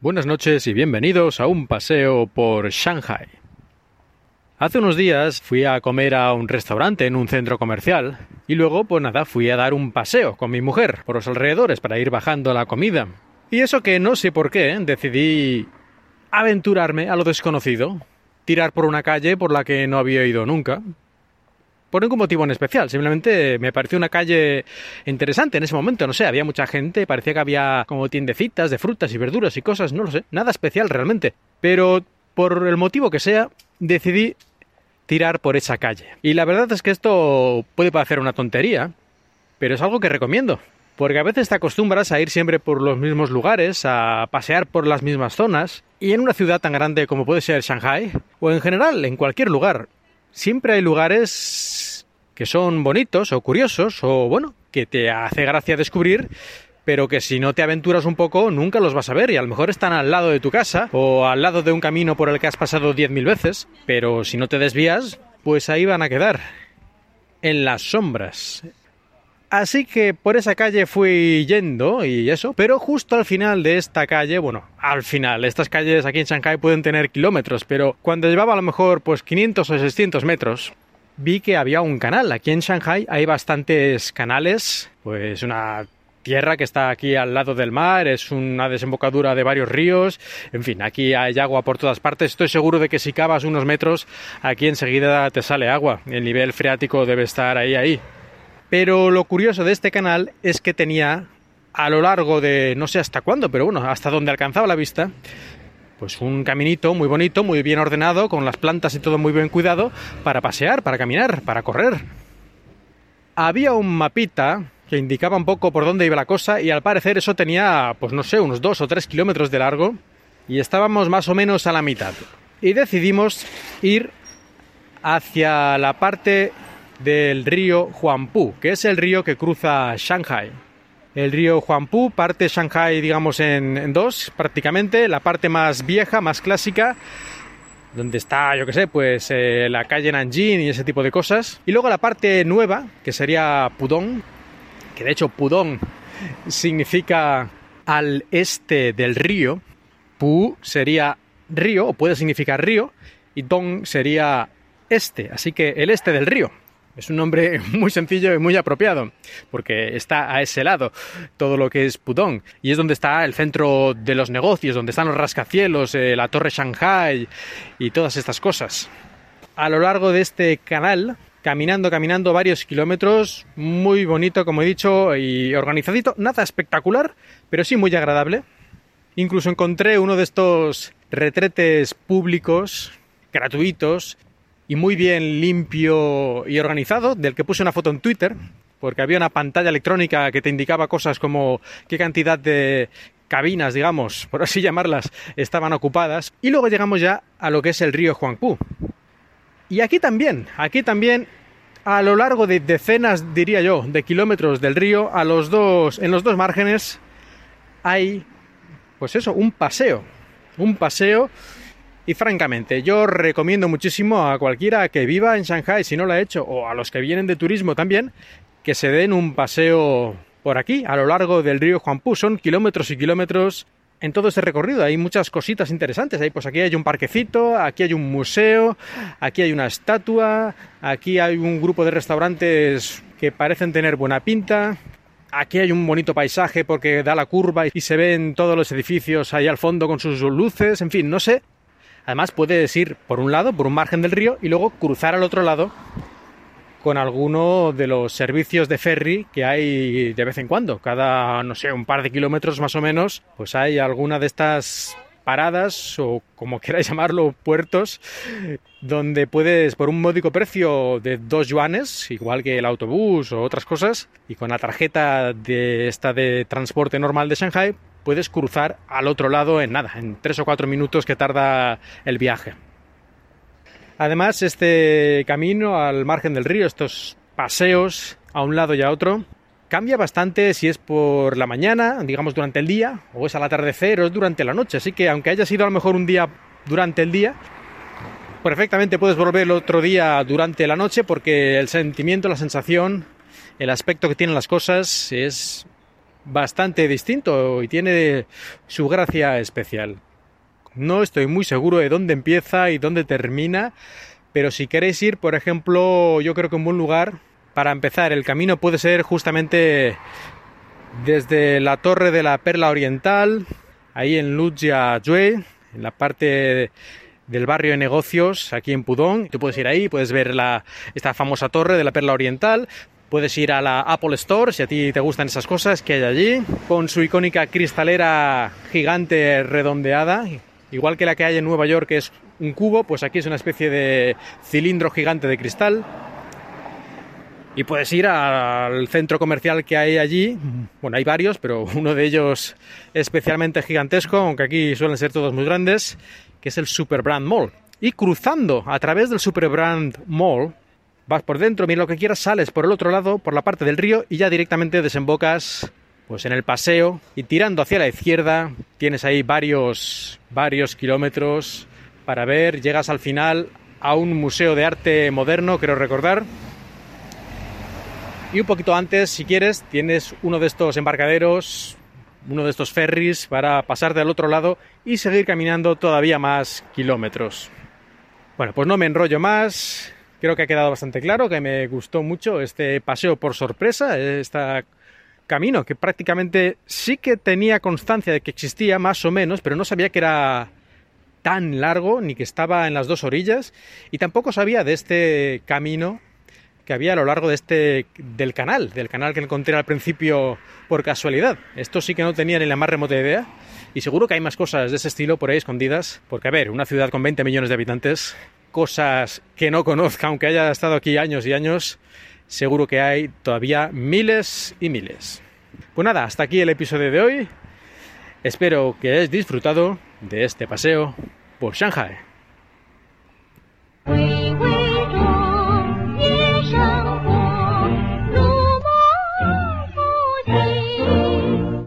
Buenas noches y bienvenidos a un paseo por Shanghai. Hace unos días fui a comer a un restaurante en un centro comercial y luego, pues nada, fui a dar un paseo con mi mujer por los alrededores para ir bajando la comida. Y eso que no sé por qué, decidí aventurarme a lo desconocido, tirar por una calle por la que no había ido nunca, por ningún motivo en especial, simplemente me pareció una calle interesante en ese momento, no sé, había mucha gente, parecía que había como tiendecitas de frutas y verduras y cosas, no lo sé, nada especial realmente, pero por el motivo que sea, decidí tirar por esa calle. Y la verdad es que esto puede parecer una tontería, pero es algo que recomiendo. Porque a veces te acostumbras a ir siempre por los mismos lugares, a pasear por las mismas zonas, y en una ciudad tan grande como puede ser Shanghai, o en general en cualquier lugar, siempre hay lugares que son bonitos o curiosos o bueno, que te hace gracia descubrir, pero que si no te aventuras un poco nunca los vas a ver y a lo mejor están al lado de tu casa o al lado de un camino por el que has pasado 10.000 veces, pero si no te desvías, pues ahí van a quedar, en las sombras, Así que por esa calle fui yendo y eso, pero justo al final de esta calle, bueno, al final, estas calles aquí en Shanghai pueden tener kilómetros, pero cuando llevaba a lo mejor pues 500 o 600 metros, vi que había un canal. Aquí en Shanghai hay bastantes canales, pues una tierra que está aquí al lado del mar, es una desembocadura de varios ríos, en fin, aquí hay agua por todas partes, estoy seguro de que si cavas unos metros, aquí enseguida te sale agua, el nivel freático debe estar ahí, ahí. Pero lo curioso de este canal es que tenía a lo largo de no sé hasta cuándo, pero bueno, hasta donde alcanzaba la vista, pues un caminito muy bonito, muy bien ordenado, con las plantas y todo muy bien cuidado, para pasear, para caminar, para correr. Había un mapita que indicaba un poco por dónde iba la cosa y al parecer eso tenía, pues no sé, unos dos o tres kilómetros de largo y estábamos más o menos a la mitad. Y decidimos ir hacia la parte del río Huangpu, que es el río que cruza Shanghai. El río Huangpu parte Shanghai, digamos, en, dos, prácticamente. La parte más vieja, más clásica, donde está, yo qué sé, pues eh, la calle Nanjing y ese tipo de cosas. Y luego la parte nueva, que sería Pudong, que de hecho Pudong significa al este del río. Pu sería río, o puede significar río, y Dong sería este, así que el este del río. Es un nombre muy sencillo y muy apropiado, porque está a ese lado todo lo que es Pudong, y es donde está el centro de los negocios, donde están los rascacielos, eh, la torre Shanghai y todas estas cosas. A lo largo de este canal, caminando, caminando varios kilómetros, muy bonito, como he dicho, y organizadito, nada espectacular, pero sí muy agradable. Incluso encontré uno de estos retretes públicos gratuitos y muy bien limpio y organizado, del que puse una foto en Twitter, porque había una pantalla electrónica que te indicaba cosas como qué cantidad de cabinas, digamos, por así llamarlas, estaban ocupadas. Y luego llegamos ya a lo que es el río Huangpu. Y aquí también, aquí también, a lo largo de decenas, diría yo, de kilómetros del río, a los dos, en los dos márgenes, hay, pues eso, un paseo. Un paseo y francamente, yo recomiendo muchísimo a cualquiera que viva en Shanghai, si no lo ha hecho, o a los que vienen de turismo también, que se den un paseo por aquí, a lo largo del río Huangpu. Son kilómetros y kilómetros en todo este recorrido. Hay muchas cositas interesantes. Pues aquí hay un parquecito, aquí hay un museo, aquí hay una estatua, aquí hay un grupo de restaurantes que parecen tener buena pinta. Aquí hay un bonito paisaje porque da la curva y se ven todos los edificios ahí al fondo con sus luces. En fin, no sé. Además puedes ir por un lado, por un margen del río, y luego cruzar al otro lado con alguno de los servicios de ferry que hay de vez en cuando. Cada, no sé, un par de kilómetros más o menos, pues hay alguna de estas paradas o como queráis llamarlo, puertos, donde puedes por un módico precio de dos yuanes, igual que el autobús o otras cosas, y con la tarjeta de esta de transporte normal de Shanghai, puedes cruzar al otro lado en nada, en tres o cuatro minutos que tarda el viaje. Además, este camino al margen del río, estos paseos a un lado y a otro, cambia bastante si es por la mañana, digamos durante el día, o es al atardecer o es durante la noche. Así que aunque haya sido a lo mejor un día durante el día, perfectamente puedes volver el otro día durante la noche porque el sentimiento, la sensación, el aspecto que tienen las cosas es bastante distinto y tiene su gracia especial. No estoy muy seguro de dónde empieza y dónde termina, pero si queréis ir, por ejemplo, yo creo que un buen lugar para empezar el camino puede ser justamente desde la Torre de la Perla Oriental, ahí en Lujia Jue, en la parte del barrio de negocios aquí en Pudong. Tú puedes ir ahí, puedes ver la, esta famosa torre de la Perla Oriental. Puedes ir a la Apple Store si a ti te gustan esas cosas que hay allí, con su icónica cristalera gigante redondeada, igual que la que hay en Nueva York, que es un cubo, pues aquí es una especie de cilindro gigante de cristal. Y puedes ir al centro comercial que hay allí. Bueno, hay varios, pero uno de ellos especialmente gigantesco, aunque aquí suelen ser todos muy grandes, que es el Superbrand Mall. Y cruzando a través del Superbrand Mall, vas por dentro, mira lo que quieras, sales por el otro lado, por la parte del río, y ya directamente desembocas pues en el paseo y tirando hacia la izquierda tienes ahí varios varios kilómetros para ver, llegas al final a un museo de arte moderno, creo recordar. Y un poquito antes, si quieres, tienes uno de estos embarcaderos, uno de estos ferries para pasar del otro lado y seguir caminando todavía más kilómetros. Bueno, pues no me enrollo más. Creo que ha quedado bastante claro que me gustó mucho este paseo por sorpresa, esta camino que prácticamente sí que tenía constancia de que existía más o menos, pero no sabía que era tan largo ni que estaba en las dos orillas y tampoco sabía de este camino que había a lo largo de este del canal, del canal que encontré al principio por casualidad. Esto sí que no tenía ni la más remota idea y seguro que hay más cosas de ese estilo por ahí escondidas, porque a ver, una ciudad con 20 millones de habitantes, cosas que no conozca aunque haya estado aquí años y años, seguro que hay todavía miles y miles. Pues nada, hasta aquí el episodio de hoy. Espero que hayáis disfrutado de este paseo por Shanghai.